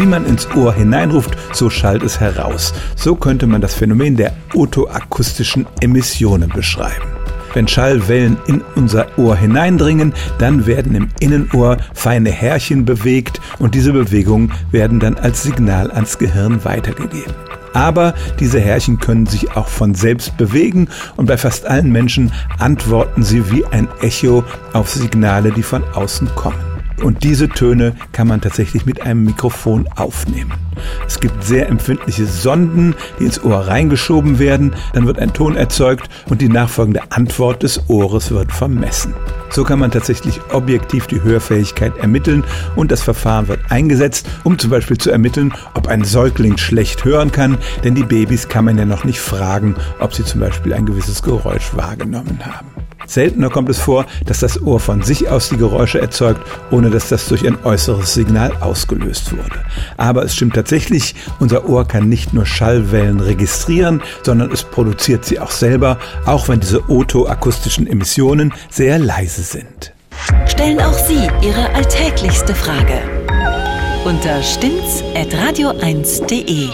Wie man ins Ohr hineinruft, so schallt es heraus. So könnte man das Phänomen der otoakustischen Emissionen beschreiben. Wenn Schallwellen in unser Ohr hineindringen, dann werden im Innenohr feine Härchen bewegt und diese Bewegungen werden dann als Signal ans Gehirn weitergegeben. Aber diese Härchen können sich auch von selbst bewegen und bei fast allen Menschen antworten sie wie ein Echo auf Signale, die von außen kommen. Und diese Töne kann man tatsächlich mit einem Mikrofon aufnehmen. Es gibt sehr empfindliche Sonden, die ins Ohr reingeschoben werden, dann wird ein Ton erzeugt und die nachfolgende Antwort des Ohres wird vermessen. So kann man tatsächlich objektiv die Hörfähigkeit ermitteln und das Verfahren wird eingesetzt, um zum Beispiel zu ermitteln, ob ein Säugling schlecht hören kann, denn die Babys kann man ja noch nicht fragen, ob sie zum Beispiel ein gewisses Geräusch wahrgenommen haben. Seltener kommt es vor, dass das Ohr von sich aus die Geräusche erzeugt, ohne dass das durch ein äußeres Signal ausgelöst wurde. Aber es stimmt tatsächlich, unser Ohr kann nicht nur Schallwellen registrieren, sondern es produziert sie auch selber, auch wenn diese otoakustischen Emissionen sehr leise sind. Stellen auch Sie Ihre alltäglichste Frage unter stimmtz.radio1.de.